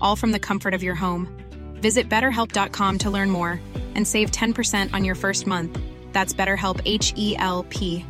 all from the comfort of your home. Visit betterhelp.com to learn more and save 10% on your first month. That's BetterHelp H E L P.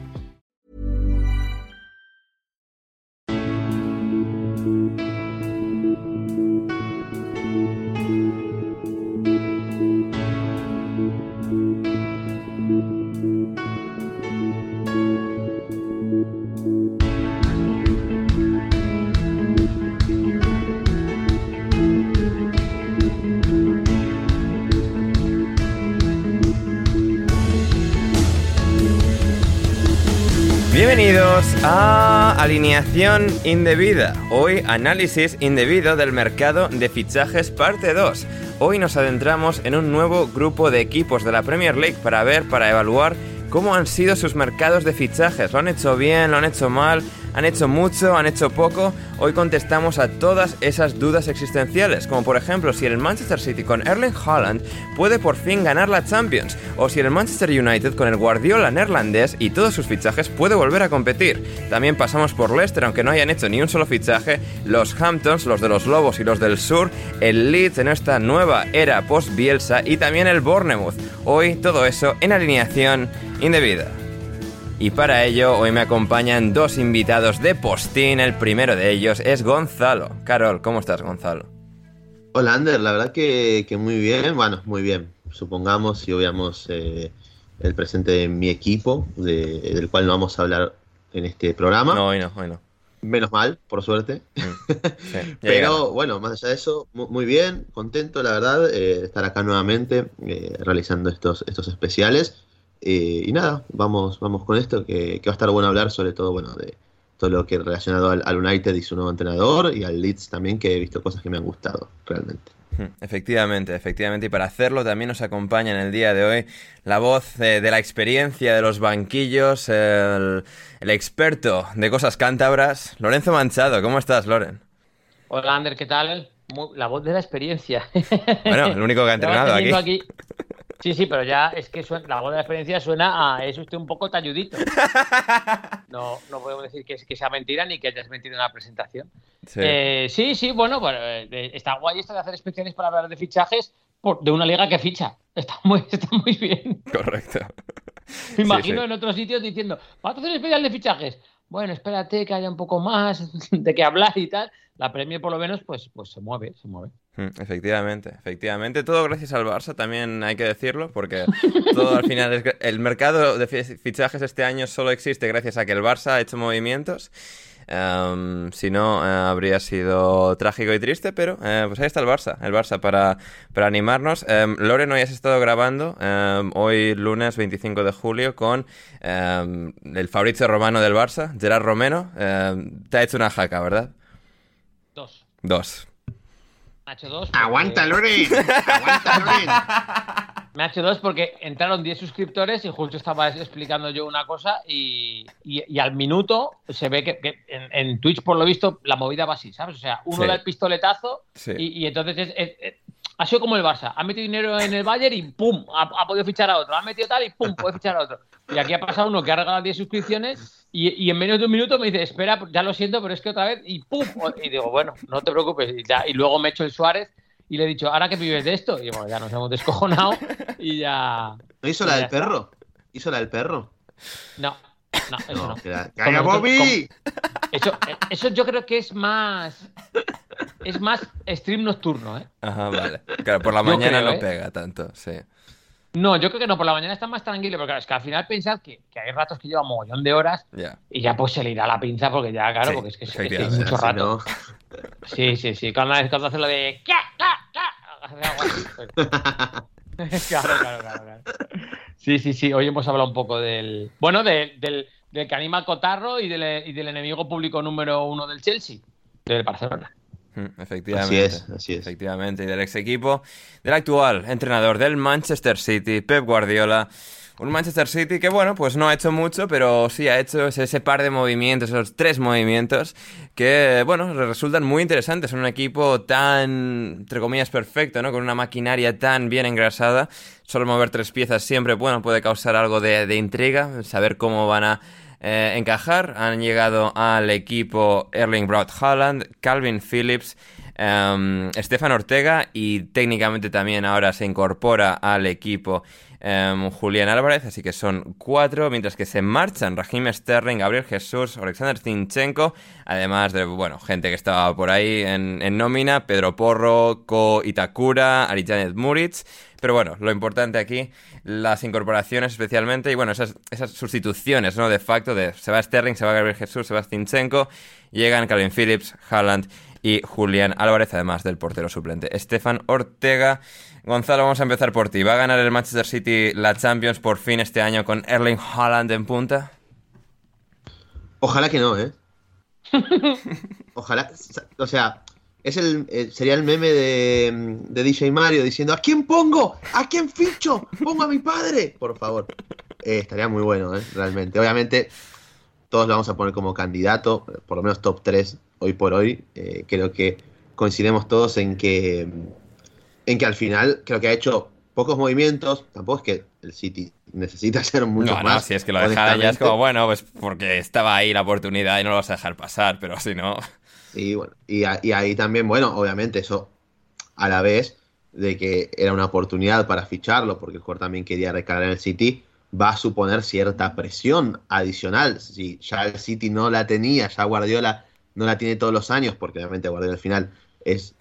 Bienvenidos a Alineación Indebida. Hoy análisis indebido del mercado de fichajes parte 2. Hoy nos adentramos en un nuevo grupo de equipos de la Premier League para ver, para evaluar cómo han sido sus mercados de fichajes. ¿Lo han hecho bien? ¿Lo han hecho mal? ¿Han hecho mucho? ¿Han hecho poco? Hoy contestamos a todas esas dudas existenciales, como por ejemplo si el Manchester City con Erling Haaland puede por fin ganar la Champions, o si el Manchester United con el Guardiola neerlandés y todos sus fichajes puede volver a competir. También pasamos por Leicester, aunque no hayan hecho ni un solo fichaje, los Hamptons, los de los Lobos y los del Sur, el Leeds en esta nueva era post-Bielsa y también el Bournemouth. Hoy todo eso en alineación indebida. Y para ello hoy me acompañan dos invitados de postín. El primero de ellos es Gonzalo. Carol, ¿cómo estás, Gonzalo? Hola, Ander. La verdad que, que muy bien. Bueno, muy bien. Supongamos si veamos eh, el presente de mi equipo, de- del cual no vamos a hablar en este programa. No, hoy no, hoy no. Menos mal, por suerte. Sí, llegará. Pero bueno, más allá de eso, mu- muy bien, contento, la verdad, eh, de estar acá nuevamente eh, realizando estos, estos especiales. Eh, y nada, vamos, vamos con esto, que, que va a estar bueno hablar sobre todo, bueno, de todo lo que relacionado al, al United y su nuevo entrenador, y al Leeds también, que he visto cosas que me han gustado, realmente. Hmm, Efectivamente, efectivamente. Y para hacerlo también nos acompaña en el día de hoy la voz eh, de la experiencia de los banquillos, el, el experto de cosas cántabras, Lorenzo Manchado. ¿Cómo estás, Loren? Hola, Ander, ¿qué tal? Muy- la voz de la experiencia. Bueno, el único que ha entrenado Estaba aquí. Sí, sí, pero ya es que suena- la voz de la experiencia suena a es usted un poco talludito. No, no podemos decir que, es- que sea mentira ni que hayas mentido en la presentación. Sí. Eh, sí, sí, bueno, bueno, eh, está guay esto de hacer especiales para hablar de fichajes por- de una liga que ficha. Está muy, está muy bien. Correcto. Me imagino sí. en otros sitios diciendo, vamos a hacer especial de fichajes. Bueno, espérate que haya un poco más de qué hablar y tal. La Premier, por lo menos, pues, pues se mueve, se mueve. Mm, Efectivamente, efectivamente. Todo gracias al Barça, también hay que decirlo, porque todo al final es... El mercado de fi- fichajes este año solo existe gracias a que el Barça ha hecho movimientos. Em, si no, eh, habría sido trágico y triste, pero eh, pues ahí está el Barça, el Barça para, para animarnos. Em, Loren, hoy has estado grabando, em, hoy lunes 25 de julio, con el Fabrizio Romano del Barça, Gerard Romero. Te ha hecho una jaca, ¿verdad? Dos. Dos. Me ha hecho dos. porque- ¡Aguanta, Loren! ¡Aguanta, Loren! Me ha hecho dos porque entraron 10 suscriptores y justo estaba explicando yo una cosa y, y- y al minuto se ve que, que en, en Twitch, por lo visto, la movida va así, ¿sabes? O sea, uno Sí. da el pistoletazo Sí. y, y entonces es, es- es- ha sido como el Barça. Ha metido dinero en el Bayern y ¡pum! Ha, podido fichar a otro. Ha metido tal y ¡pum! Puede fichar a otro. Y aquí ha pasado uno que ha regalado 10 suscripciones y, en menos de un minuto me dice, espera, ya lo siento, pero es que otra vez y ¡pum! Y digo, bueno, no te preocupes. Y, y luego me echo el Suárez y le he dicho, ¿ahora que vives de esto? Y bueno, ya nos hemos descojonado y ya. ¿No hizo la del perro? ¿Hizo la del perro? No, no, eso no. ¡Calla, Bobby! Eso, eso yo creo que es más. Es más stream nocturno, ¿eh? Ajá, vale. Claro, por la mañana no ¿eh? pega tanto, sí. No, yo creo que no, por la mañana está más tranquilo, porque claro, es que al final pensad que, que hay ratos que lleva mogollón de horas y ya pues se le irá la pinza porque ya, claro, porque es que, es, mucho rato. Sí, sí, sí. Cuando, cuando hace lo de. claro, claro, claro, claro. Sí, sí, sí. Hoy hemos hablado un poco del. Bueno, del, del, que anima Cotarro y del, y del enemigo público número uno del Chelsea, del Barcelona. Mm, efectivamente. Así es, así es. Efectivamente. Y del ex equipo, del actual entrenador del Manchester City, Pep Guardiola. Un Manchester City que, bueno, pues no ha hecho mucho, pero sí ha hecho ese, par de movimientos, esos tres movimientos, que, bueno, resultan muy interesantes. Un equipo tan, entre comillas, perfecto, ¿no? Con una maquinaria tan bien engrasada. Solo mover tres piezas siempre, bueno, puede causar algo de, intriga, saber cómo van a eh, encajar. Han llegado al equipo Erling Braut Haaland, Calvin Phillips, um, Stefan Ortega y técnicamente también ahora se incorpora al equipo Em, Julián Álvarez, así que son cuatro, mientras que se marchan Raheem Sterling, Gabriel Jesús, Alexander Zinchenko, además de, bueno, gente que estaba por ahí en, nómina, Pedro Porro, Ko Itakura, Arijanet Muritz, pero bueno, lo importante aquí, las incorporaciones especialmente, y bueno, esas, esas sustituciones, ¿no? De facto, de se va Sterling, se va Gabriel Jesús, se va Zinchenko, llegan Calvin Phillips, Haaland y Julián Álvarez, además del portero suplente, Estefan Ortega, Gonzalo, vamos a empezar por ti. ¿Va a ganar el Manchester City la Champions por fin este año con Erling Haaland en punta? Ojalá que no, ¿eh? Ojalá. O sea, es el, eh, sería el meme de, DJ Mario diciendo: ¿A quién pongo? ¿A quién ficho? Pongo a mi padre. Por favor. Eh, estaría muy bueno, ¿eh? realmente. Obviamente, todos lo vamos a poner como candidato, por lo menos top 3 hoy por hoy. Eh, creo que coincidimos todos en que en que al final creo que ha hecho pocos movimientos, tampoco es que el City necesita hacer mucho más. No, si es que lo deja ya es como, bueno, pues porque estaba ahí la oportunidad y no lo vas a dejar pasar, pero si no... Y bueno, y, ahí también, bueno, obviamente eso a la vez de que era una oportunidad para ficharlo, porque el jugador también quería recargar en el City, va a suponer cierta presión adicional. Si ya el City no la tenía, ya Guardiola no la tiene todos los años, porque obviamente Guardiola al final es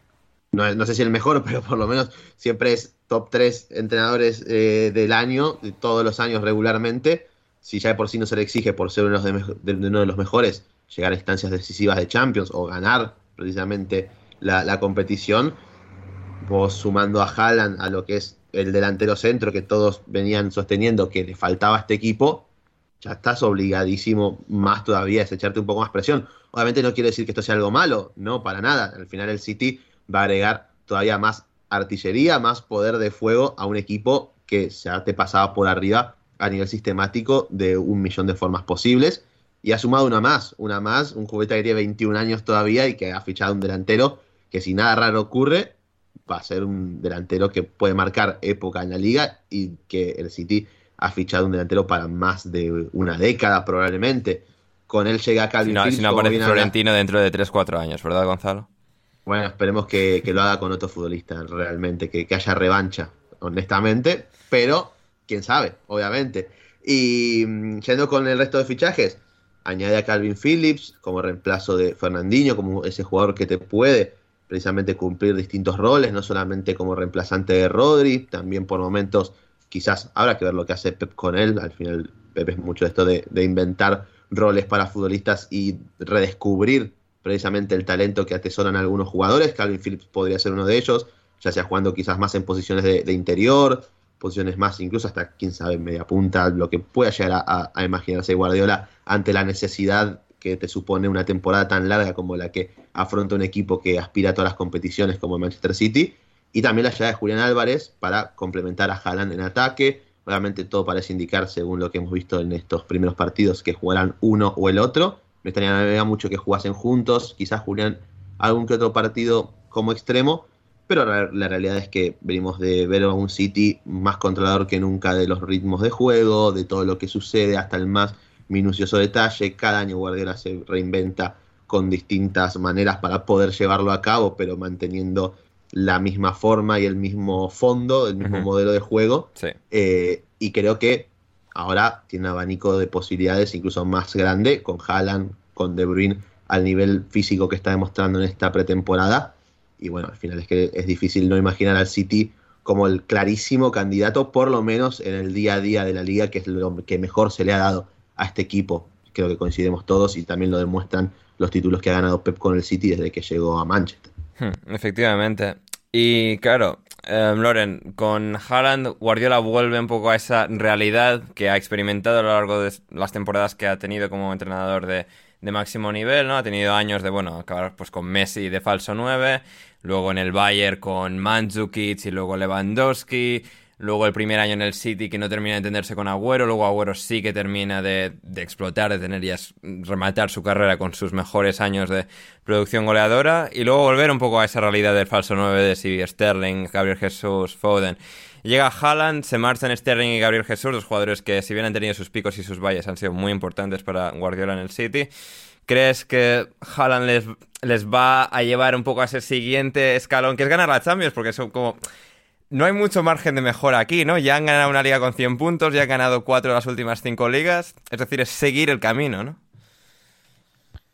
no, sé si el mejor, pero por lo menos siempre es top 3 entrenadores eh, del año, de todos los años regularmente. Si ya de por sí no se le exige por ser uno de, uno de los mejores, llegar a instancias decisivas de Champions o ganar precisamente la, competición, vos sumando a Haaland a lo que es el delantero centro que todos venían sosteniendo que le faltaba a este equipo, ya estás obligadísimo más todavía a echarte un poco más presión. Obviamente no quiere decir que esto sea algo malo, no, para nada. Al final el City va a agregar todavía más artillería, más poder de fuego a un equipo que ya te pasaba por arriba a nivel sistemático de un millón de formas posibles. Y ha sumado una más, una más, un juguete que tiene 21 años todavía y que ha fichado un delantero que si nada raro ocurre, va a ser un delantero que puede marcar época en la liga y que el City ha fichado un delantero para más de una década probablemente. Con él llega Calvin Si no, si no aparece Florentino dentro de 3-4 años, ¿verdad, Gonzalo? Bueno, esperemos que, lo haga con otro futbolista, realmente, que, haya revancha, honestamente, pero quién sabe, obviamente. Y mm, yendo con el resto de fichajes, añade a Calvin Phillips como reemplazo de Fernandinho, como ese jugador que te puede precisamente cumplir distintos roles, no solamente como reemplazante de Rodri, también por momentos quizás habrá que ver lo que hace Pep con él, al final Pep es mucho esto de, inventar roles para futbolistas y redescubrir precisamente el talento que atesoran algunos jugadores. Calvin Phillips podría ser uno de ellos, ya sea jugando quizás más en posiciones de, interior, posiciones más, incluso hasta, quién sabe, media punta, lo que pueda llegar a, imaginarse Guardiola ante la necesidad que te supone una temporada tan larga como la que afronta un equipo que aspira a todas las competiciones como Manchester City. Y también la llegada de Julián Álvarez para complementar a Haaland en ataque. Obviamente todo parece indicar, según lo que hemos visto en estos primeros partidos, que jugarán uno o el otro. Me estaría mucho que jugasen juntos, quizás Julián algún que otro partido como extremo, pero la, realidad es que venimos de ver a un City más controlador que nunca de los ritmos de juego, de todo lo que sucede, hasta el más minucioso detalle. Cada año Guardiola se reinventa con distintas maneras para poder llevarlo a cabo, pero manteniendo la misma forma y el mismo fondo, el mismo modelo de juego. Eh, y creo que ahora tiene un abanico de posibilidades incluso más grande con Haaland, con De Bruyne al nivel físico que está demostrando en esta pretemporada y bueno, al final es que es difícil no imaginar al City como el clarísimo candidato, por lo menos en el día a día de la liga, que es lo que mejor se le ha dado a este equipo. Creo que coincidimos todos y también lo demuestran los títulos que ha ganado Pep con el City desde que llegó a Manchester. Hmm, efectivamente. Y claro, em, Loren, con Haaland, Guardiola vuelve un poco a esa realidad que ha experimentado a lo largo de las temporadas que ha tenido como entrenador de, de máximo nivel, ¿no? Ha tenido años de, bueno, acabar pues con Messi de falso 9, luego en el Bayern con Mandzukic y luego Lewandowski, luego el primer año en el City que no termina de entenderse con Agüero, luego Agüero sí que termina de, explotar, de tener ya rematar su carrera con sus mejores años de producción goleadora y luego volver un poco a esa realidad del falso 9 de si Sterling, Gabriel Jesús, Foden. Llega Haaland, se marchan Sterling y Gabriel Jesús, dos jugadores que si bien han tenido sus picos y sus valles han sido muy importantes para Guardiola en el City. ¿Crees que Haaland les, les va a llevar un poco a ese siguiente escalón, que es ganar la Champions? Porque son como... No hay mucho margen de mejora aquí, ¿no? Ya han ganado una liga con 100 puntos, ya han ganado cuatro de las últimas cinco ligas. Es decir, es seguir el camino, ¿no?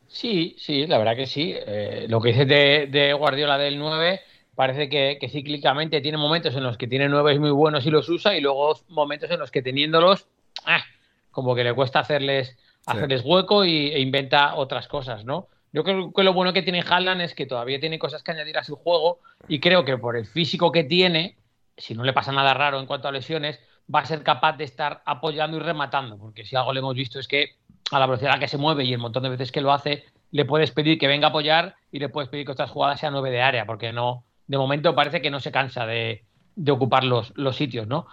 Sí, sí, la verdad que sí. Eh, lo que dices de, de Guardiola del 9 parece que, cíclicamente tiene momentos en los que tiene nueve muy buenos y los usa y luego momentos en los que teniéndolos, ah, como que le cuesta hacerles, hacerles hueco y, e inventa otras cosas, ¿no? Yo creo que lo bueno que tiene Haaland es que todavía tiene cosas que añadir a su juego y creo que por el físico que tiene, si no le pasa nada raro en cuanto a lesiones, va a ser capaz de estar apoyando y rematando, porque si algo le hemos visto es que a la velocidad a la que se mueve y el montón de veces que lo hace, le puedes pedir que venga a apoyar y le puedes pedir que otras jugadas sean nueve de área, porque no, de momento parece que no se cansa de, ocupar los, sitios, ¿no?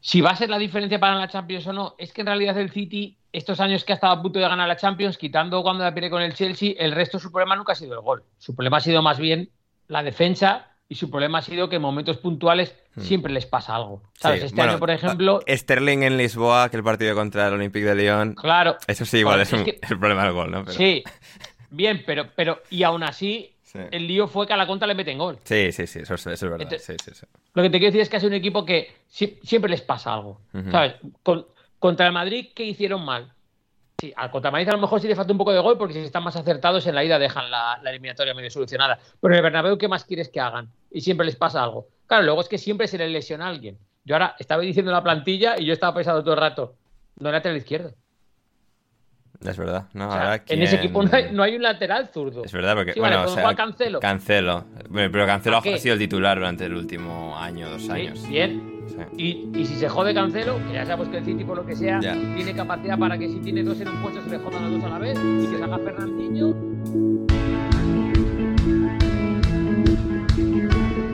Si va a ser la diferencia para la Champions o no, es que en realidad el City, estos años que ha estado a punto de ganar la Champions, quitando cuando la pierde con el Chelsea, el resto su problema nunca ha sido el gol. Su problema ha sido más bien la defensa y su problema ha sido que en momentos puntuales hmm. siempre les pasa algo. ¿Sabes? este año, por ejemplo. Sterling en Lisboa, que el partido contra el Olympique de Lyon. Claro. Eso sí, igual es, el problema del gol, ¿no? Sí. Bien, pero, pero. Y aún así, el lío fue que a la contra le meten gol. Sí, sí, sí, eso, es verdad. lo que te quiero decir es que es un equipo que siempre les pasa algo. ¿Sabes? contra el Madrid, ¿qué hicieron mal? Sí, al contra Madrid a lo mejor sí le falta un poco de gol porque si están más acertados en la ida dejan la, eliminatoria medio solucionada. Pero en el Bernabéu, ¿qué más quieres que hagan? Y siempre les pasa algo. Claro, luego es que siempre se les lesiona a alguien. Yo ahora estaba diciendo la plantilla y yo estaba pensando todo el rato, no era lateral izquierdo. Es verdad. No, En ese equipo no hay, un lateral zurdo. Es verdad, porque. bueno, o Cancelo. Cancelo. Pero Cancelo ha sido el titular durante el último año, dos años. bien. Y, y, si se jode Cancelo, que ya sabemos que el City, por lo que sea, tiene capacidad para que si tiene dos en un puesto se le jodan los dos a la vez y que salga Fernandinho.